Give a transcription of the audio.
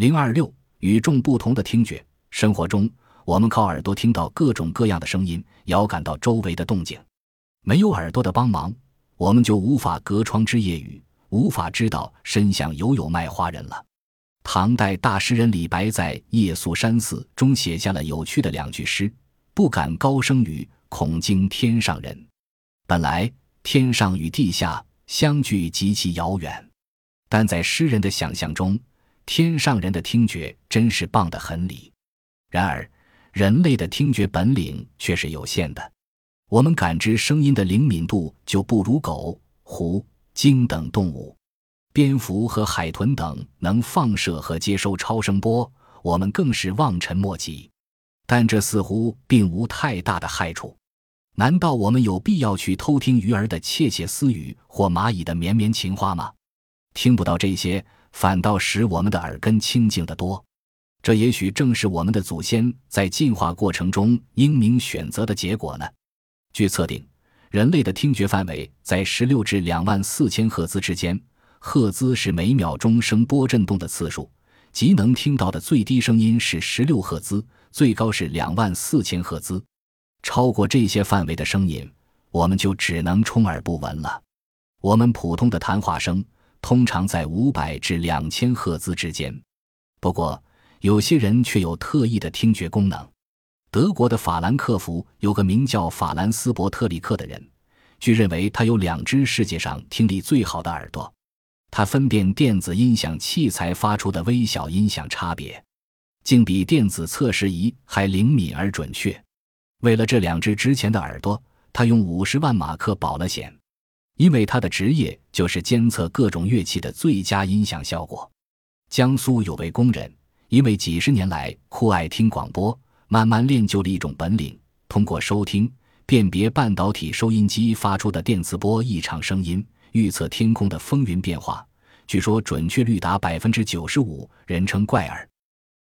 零二六与众不同的听觉。生活中，我们靠耳朵听到各种各样的声音，遥感到周围的动静。没有耳朵的帮忙，我们就无法隔窗知夜雨，无法知道深巷有有卖花人了。唐代大诗人李白在《夜宿山寺》中写下了有趣的两句诗：“不敢高声语，恐惊天上人。”本来天上与地下相距极其遥远，但在诗人的想象中，天上人的听觉真是棒得很理。然而，人类的听觉本领却是有限的，我们感知声音的灵敏度就不如狗、狐、鲸等动物。蝙蝠和海豚等能放射和接收超声波，我们更是望尘莫及。但这似乎并无太大的害处。难道我们有必要去偷听鱼儿的窃窃私语或蚂蚁的绵绵情话吗？听不到这些，反倒使我们的耳根清净得多。这也许正是我们的祖先在进化过程中英明选择的结果呢。据测定，人类的听觉范围在十六至两万四千赫兹之间。赫兹是每秒钟声波振动的次数，即能听到的最低声音是十六赫兹，最高是两万四千赫兹。超过这些范围的声音，我们就只能充耳不闻了。我们普通的谈话声通常在五百至两千赫兹之间。不过，有些人却有特异的听觉功能。德国的法兰克福有个名叫法兰斯伯特里克的人，据认为他有两只世界上听力最好的耳朵。他分辨电子音响器材发出的微小音响差别，竟比电子测试仪还灵敏而准确。为了这两只值钱的耳朵，他用五十万马克保了险。因为他的职业就是监测各种乐器的最佳音响效果。江苏有位工人，因为几十年来酷爱听广播，慢慢练就了一种本领：通过收听辨别半导体收音机发出的电磁波异常声音。预测天空的风云变化，据说准确率达百分之九十五，人称怪耳。